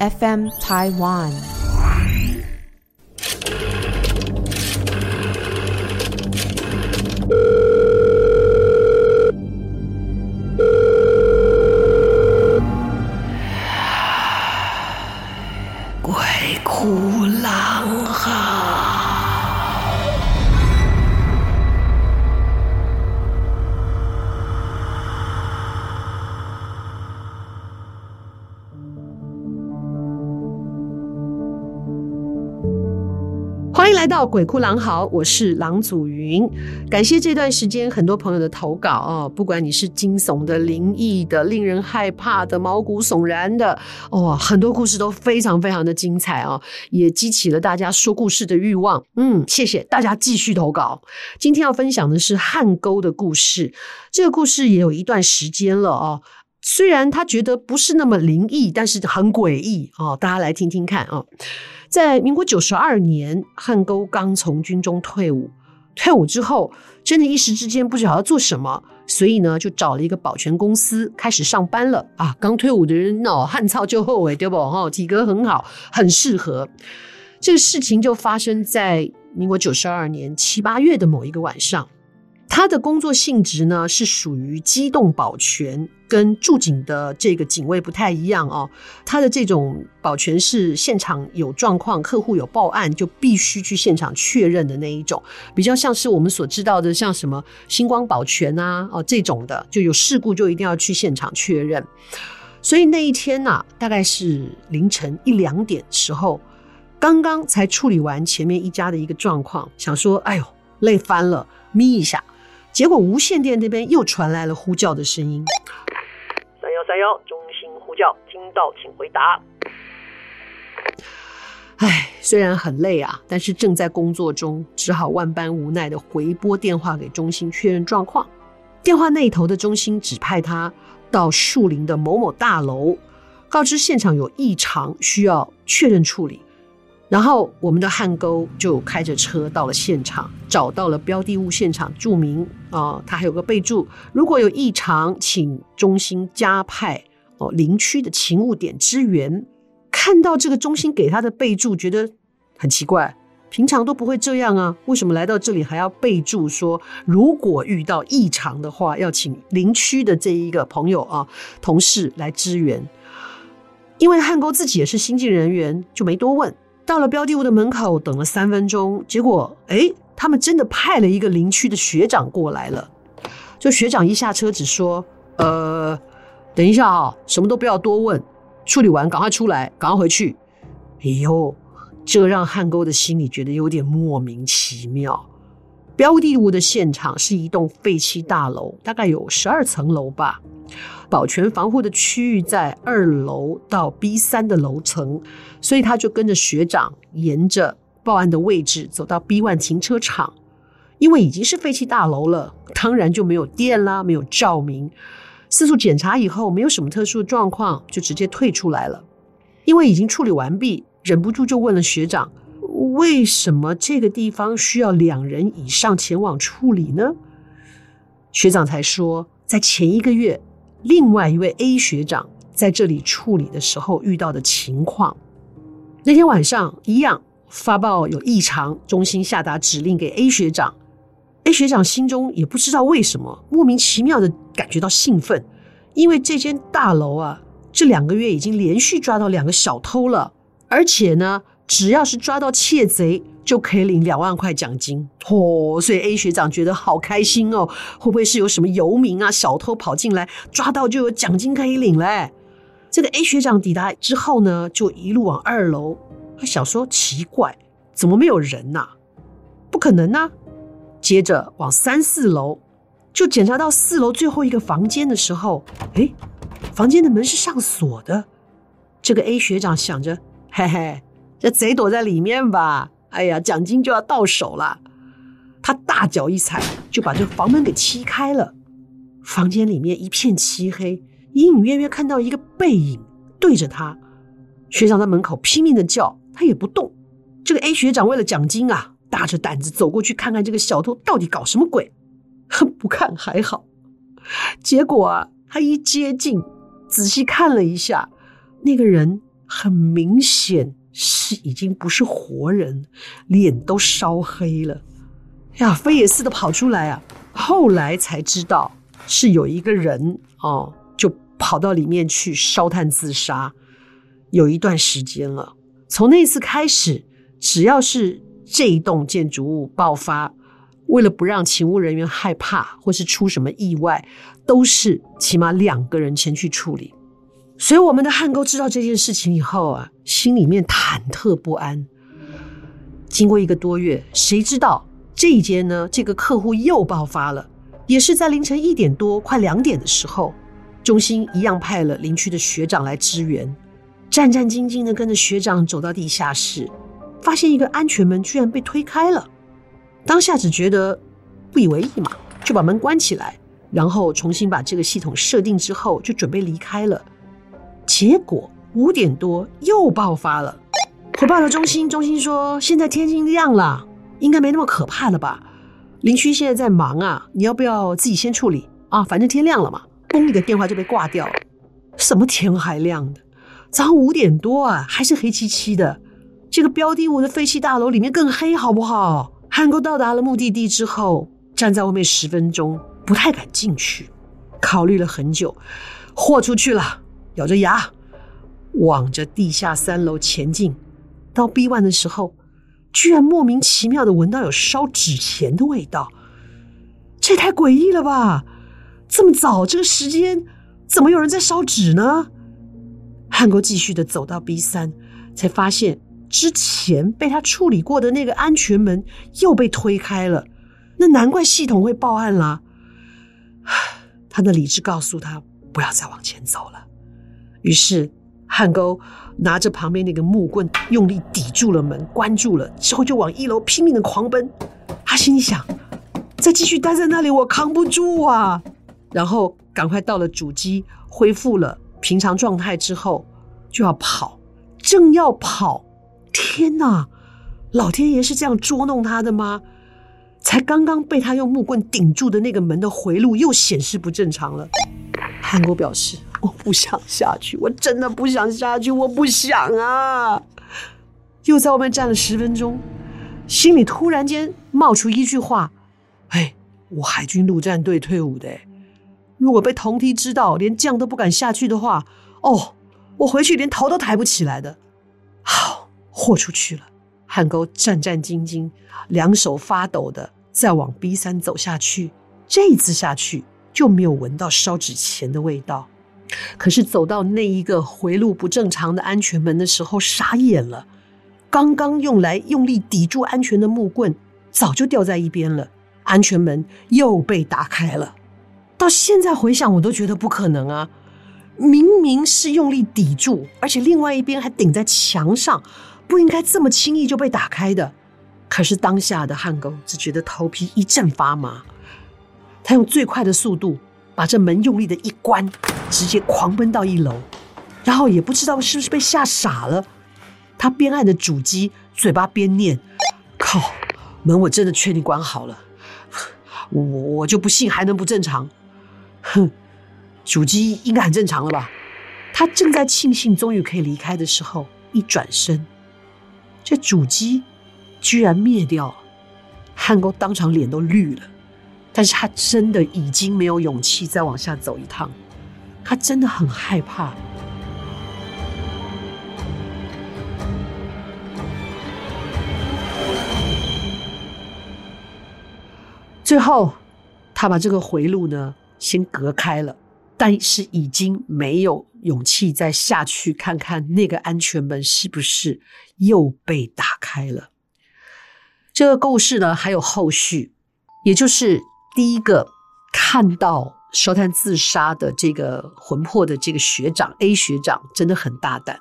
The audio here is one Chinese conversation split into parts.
FM Taiwan。来到鬼哭狼嚎，我是郎祖云。感谢这段时间很多朋友的投稿哦，不管你是惊悚的、灵异的、令人害怕的、毛骨悚然的，哦，很多故事都非常非常的精彩哦，也激起了大家说故事的欲望。嗯，谢谢大家继续投稿。今天要分享的是汉沟的故事，这个故事也有一段时间了哦。虽然他觉得不是那么灵异，但是很诡异哦，大家来听听看啊。哦在民国九十二年，汉沟刚从军中退伍。退伍之后，真的一时之间不知道要做什么，所以呢，就找了一个保全公司开始上班了。啊，刚退伍的人哦，汉操就后悔对不？哈，体格很好，很适合。这个事情就发生在民国九十二年七八月的某一个晚上。他的工作性质呢，是属于机动保全，跟驻警的这个警卫不太一样哦。他的这种保全是现场有状况，客户有报案，就必须去现场确认的那一种，比较像是我们所知道的，像什么星光保全啊，哦这种的，就有事故就一定要去现场确认。所以那一天呐、啊，大概是凌晨一两点时候，刚刚才处理完前面一家的一个状况，想说，哎呦，累翻了，眯一下。结果无线电那边又传来了呼叫的声音，三幺三幺，中心呼叫，听到请回答。唉，虽然很累啊，但是正在工作中，只好万般无奈的回拨电话给中心确认状况。电话那头的中心指派他到树林的某某大楼，告知现场有异常，需要确认处理。然后我们的汉沟就开着车到了现场，找到了标的物现场，注明啊，他、还有个备注：如果有异常，请中心加派哦林区的勤务点支援。看到这个中心给他的备注，觉得很奇怪，平常都不会这样啊，为什么来到这里还要备注说，如果遇到异常的话，要请林区的这一个朋友啊同事来支援？因为汉沟自己也是新进人员，就没多问。到了标的物的门口，等了三分钟，结果，哎，他们真的派了一个邻区的学长过来了。就学长一下车，只说：“呃，等一下啊，什么都不要多问，处理完赶快出来，赶快回去。”哎呦，这让汉沟的心里觉得有点莫名其妙。标的物的现场是一栋废弃大楼，大概有十二层楼吧。保全防护的区域在二楼到 B 三的楼层，所以他就跟着学长沿着报案的位置走到 B one 停车场。因为已经是废弃大楼了，当然就没有电啦，没有照明。四处检查以后，没有什么特殊的状况，就直接退出来了。因为已经处理完毕，忍不住就问了学长。为什么这个地方需要两人以上前往处理呢？学长才说，在前一个月，另外一位 A 学长在这里处理的时候遇到的情况。那天晚上一样发报有异常，中心下达指令给 A 学长。A 学长心中也不知道为什么莫名其妙的感觉到兴奋，因为这间大楼啊，这两个月已经连续抓到两个小偷了，而且呢。只要是抓到窃贼，就可以领两万块奖金哦，所以 A 学长觉得好开心哦，会不会是有什么游民啊、小偷跑进来，抓到就有奖金可以领嘞？这个 A 学长抵达之后呢，就一路往二楼，他想说奇怪，怎么没有人呐？不可能呐！接着往三四楼，就检查到四楼最后一个房间的时候，诶，房间的门是上锁的。这个 A 学长想着，嘿嘿。这贼躲在里面吧？哎呀，奖金就要到手了。他大脚一踩，就把这房门给踢开了。房间里面一片漆黑，隐隐约约看到一个背影对着他。学长在门口拼命的叫，他也不动。这个 A 学长为了奖金啊，大着胆子走过去看看这个小偷到底搞什么鬼。不看还好，结果啊，他一接近，仔细看了一下，那个人很明显是已经不是活人，脸都烧黑了。呀，飞也似的跑出来啊！后来才知道是有一个人哦，就跑到里面去烧炭自杀，有一段时间了。从那次开始，只要是这一栋建筑物爆发，为了不让勤务人员害怕或是出什么意外，都是起码两个人前去处理。所以我们的汉沟知道这件事情以后啊，心里面忐忑不安。经过一个多月，谁知道？这一间呢，这个客户又爆发了，也是在凌晨一点多、快两点的时候，中心一样派了邻区的学长来支援，战战兢兢的跟着学长走到地下室，发现一个安全门居然被推开了。当下只觉得不以为意嘛，就把门关起来，然后重新把这个系统设定之后，就准备离开了。结果五点多又爆发了，回报了中心，中心说现在天已经亮了。应该没那么可怕了吧？邻居现在在忙啊，你要不要自己先处理啊？反正天亮了嘛。宫里的电话就被挂掉了。什么天还亮的？早上五点多啊，还是黑漆漆的。这个标的物的废弃大楼里面更黑，好不好？汉哥到达了目的地之后，站在外面十分钟，不太敢进去，考虑了很久，豁出去了，咬着牙往着地下三楼前进。到 B one 的时候。居然莫名其妙的闻到有烧纸钱的味道，这也太诡异了吧！这么早这个时间，怎么有人在烧纸呢？汉国继续的走到 B 三，才发现之前被他处理过的那个安全门又被推开了，那难怪系统会报案啦。他的理智告诉他不要再往前走了，于是汉沟。拿着旁边那个木棍，用力抵住了门，关住了之后，就往一楼拼命的狂奔。他心里想：再继续待在那里，我扛不住啊！然后赶快到了主机，恢复了平常状态之后，就要跑。正要跑，天哪！老天爷是这样捉弄他的吗？才刚刚被他用木棍顶住的那个门的回路又显示不正常了。汉沟表示。我不想下去，我真的不想下去，我不想啊！又在外面站了十分钟，心里突然间冒出一句话：“哎，我海军陆战队退伍的，如果被同梯知道，连降都不敢下去的话，哦，我回去连头都抬不起来的。”好，豁出去了。汉沟战战兢兢，两手发抖的再往 B 三走下去。这一次下去就没有闻到烧纸钱的味道。可是走到那一个回路不正常的安全门的时候，傻眼了。刚刚用来用力抵住安全的木棍早就掉在一边了，安全门又被打开了。到现在回想，我都觉得不可能啊！明明是用力抵住，而且另外一边还顶在墙上，不应该这么轻易就被打开的。可是当下的汉沟只觉得头皮一阵发麻，他用最快的速度。把这门用力的一关，直接狂奔到一楼，然后也不知道是不是被吓傻了，他边按着主机，嘴巴边念：“靠，门我真的确定关好了，我我就不信还能不正常。”哼，主机应该很正常了吧？他正在庆幸终于可以离开的时候，一转身，这主机居然灭掉了，汉沟当场脸都绿了。但是他真的已经没有勇气再往下走一趟，他真的很害怕。最后，他把这个回路呢先隔开了，但是已经没有勇气再下去看看那个安全门是不是又被打开了。这个故事呢还有后续，也就是。第一个看到烧炭自杀的这个魂魄的这个学长 A 学长真的很大胆，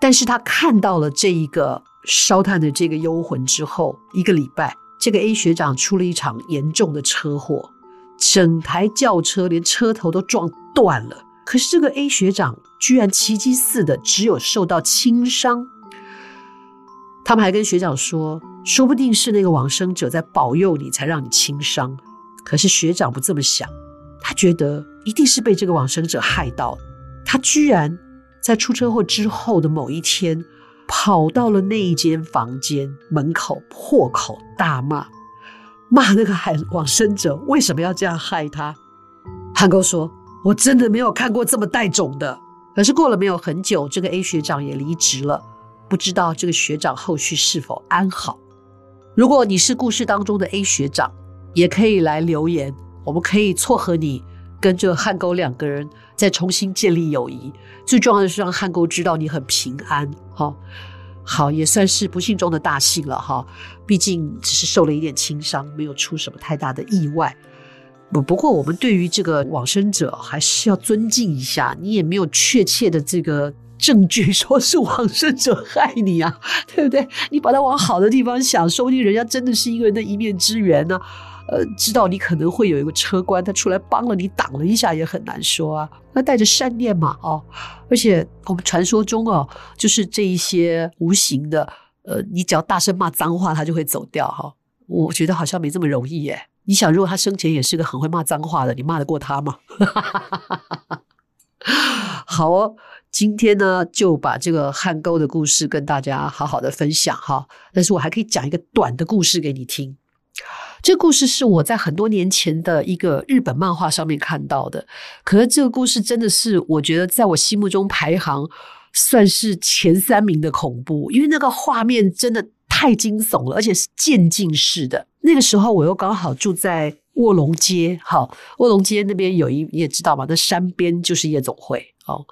但是他看到了这一个烧炭的这个幽魂之后，一个礼拜，这个 A 学长出了一场严重的车祸，整台轿车连车头都撞断了。可是这个 A 学长居然奇迹似的只有受到轻伤。他们还跟学长说，说不定是那个往生者在保佑你，才让你轻伤。可是学长不这么想，他觉得一定是被这个往生者害到。他居然在出车祸之后的某一天，跑到了那一间房间门口，破口大骂，骂那个海往生者为什么要这样害他。汉沟说：“我真的没有看过这么带种的。”可是过了没有很久，这个 A 学长也离职了，不知道这个学长后续是否安好。如果你是故事当中的 A 学长，也可以来留言，我们可以撮合你跟这个汉沟两个人再重新建立友谊。最重要的是让汉沟知道你很平安，哈，好，也算是不幸中的大幸了，哈。毕竟只是受了一点轻伤，没有出什么太大的意外。不不过，我们对于这个往生者还是要尊敬一下。你也没有确切的这个证据说是往生者害你啊，对不对？你把它往好的地方想，说不定人家真的是一个人的一面之缘呢。呃，知道你可能会有一个车官，他出来帮了你，挡了一下也很难说啊。那带着善念嘛，哦，而且我们传说中哦，就是这一些无形的，呃，你只要大声骂脏话，他就会走掉哈。我觉得好像没这么容易耶。你想，如果他生前也是个很会骂脏话的，你骂得过他吗？好哦，今天呢就把这个汉沟的故事跟大家好好的分享哈。但是我还可以讲一个短的故事给你听。这故事是我在很多年前的一个日本漫画上面看到的，可是这个故事真的是我觉得在我心目中排行算是前三名的恐怖，因为那个画面真的。太惊悚了，而且是渐进式的。那个时候我又刚好住在卧龙街，好，卧龙街那边有一你也知道嘛，那山边就是夜总会，哦。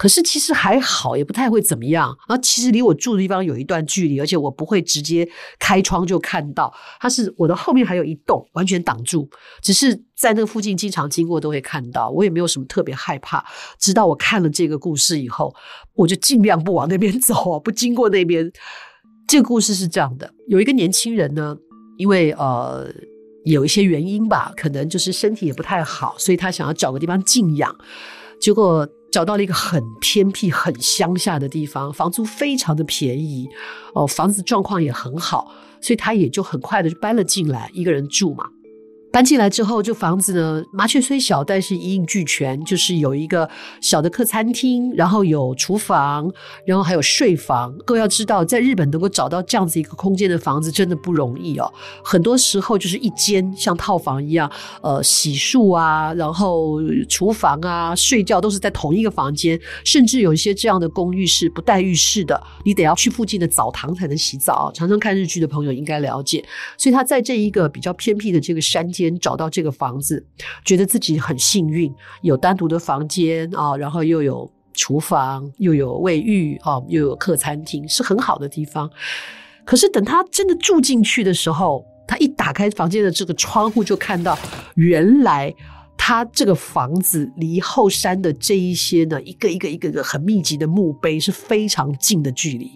可是其实还好，也不太会怎么样。然后其实离我住的地方有一段距离，而且我不会直接开窗就看到。它是我的后面还有一栋，完全挡住。只是在那个附近经常经过都会看到，我也没有什么特别害怕。直到我看了这个故事以后，我就尽量不往那边走，不经过那边。这个故事是这样的：有一个年轻人呢，因为呃有一些原因吧，可能就是身体也不太好，所以他想要找个地方静养。结果找到了一个很偏僻、很乡下的地方，房租非常的便宜，哦，房子状况也很好，所以他也就很快的就搬了进来，一个人住嘛。搬进来之后，这房子呢，麻雀虽小，但是一应俱全，就是有一个小的客餐厅，然后有厨房，然后还有睡房。各位要知道，在日本能够找到这样子一个空间的房子，真的不容易哦。很多时候就是一间像套房一样，呃，洗漱啊，然后厨房啊，睡觉都是在同一个房间，甚至有一些这样的公寓是不带浴室的，你得要去附近的澡堂才能洗澡。常常看日剧的朋友应该了解，所以他在这一个比较偏僻的这个山间。间找到这个房子，觉得自己很幸运，有单独的房间啊，然后又有厨房，又有卫浴啊，又有客餐厅，是很好的地方。可是等他真的住进去的时候，他一打开房间的这个窗户，就看到原来他这个房子离后山的这一些呢，一个一个一个个很密集的墓碑是非常近的距离。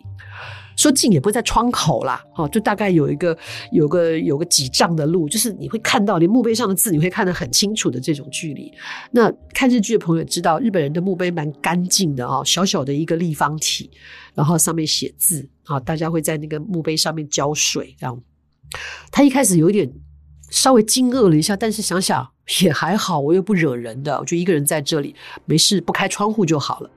说近也不会在窗口啦，哦，就大概有一个有个有个几丈的路，就是你会看到连墓碑上的字，你会看得很清楚的这种距离。那看日剧的朋友知道，日本人的墓碑蛮干净的啊，小小的一个立方体，然后上面写字啊，大家会在那个墓碑上面浇水这样。他一开始有点稍微惊愕了一下，但是想想也还好，我又不惹人的，我就一个人在这里，没事，不开窗户就好了。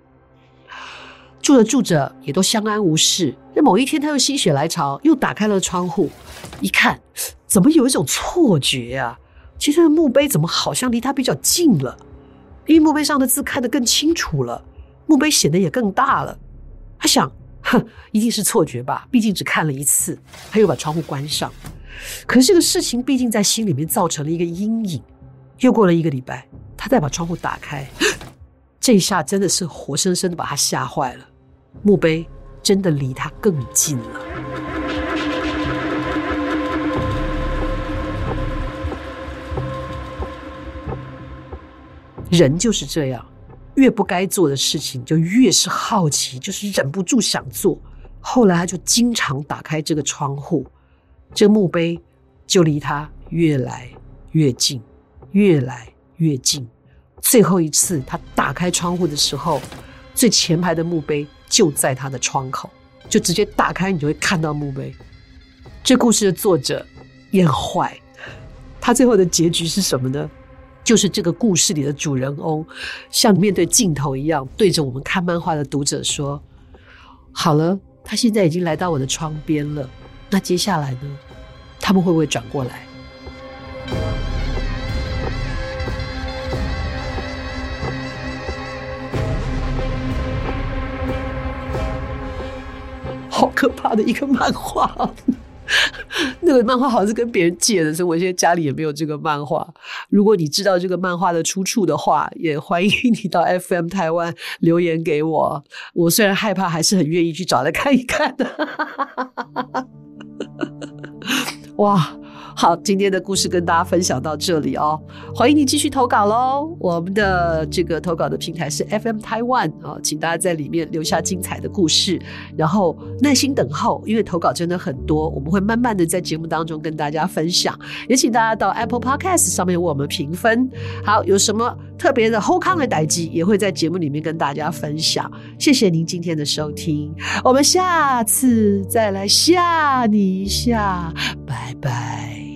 住着住着也都相安无事。那某一天，他又心血来潮，又打开了窗户，一看，怎么有一种错觉啊？其实墓碑怎么好像离他比较近了？因为墓碑上的字看得更清楚了，墓碑显得也更大了。他想，哼，一定是错觉吧？毕竟只看了一次。他又把窗户关上。可是这个事情毕竟在心里面造成了一个阴影。又过了一个礼拜，他再把窗户打开。这一下真的是活生生的把他吓坏了，墓碑真的离他更近了。人就是这样，越不该做的事情就越是好奇，就是忍不住想做。后来他就经常打开这个窗户，这个墓碑就离他越来越近，越来越近。最后一次，他打开窗户的时候，最前排的墓碑就在他的窗口，就直接打开，你就会看到墓碑。这故事的作者也很坏，他最后的结局是什么呢？就是这个故事里的主人翁，像面对镜头一样，对着我们看漫画的读者说：“好了，他现在已经来到我的窗边了，那接下来呢？他们会不会转过来？”可怕的一个漫画。那个漫画好像是跟别人借的，所以我现在家里也没有这个漫画。如果你知道这个漫画的出处的话，也欢迎你到 FM 台湾留言给我。我虽然害怕，还是很愿意去找来看一看的。哇！好，今天的故事跟大家分享到这里哦，欢迎你继续投稿喽。我们的这个投稿的平台是 FM Taiwan 啊，请大家在里面留下精彩的故事，然后耐心等候，因为投稿真的很多，我们会慢慢的在节目当中跟大家分享。也请大家到 Apple Podcast 上面为我们评分。好，有什么特别的好康的代志，也会在节目里面跟大家分享。谢谢您今天的收听，我们下次再来吓你一下，拜拜。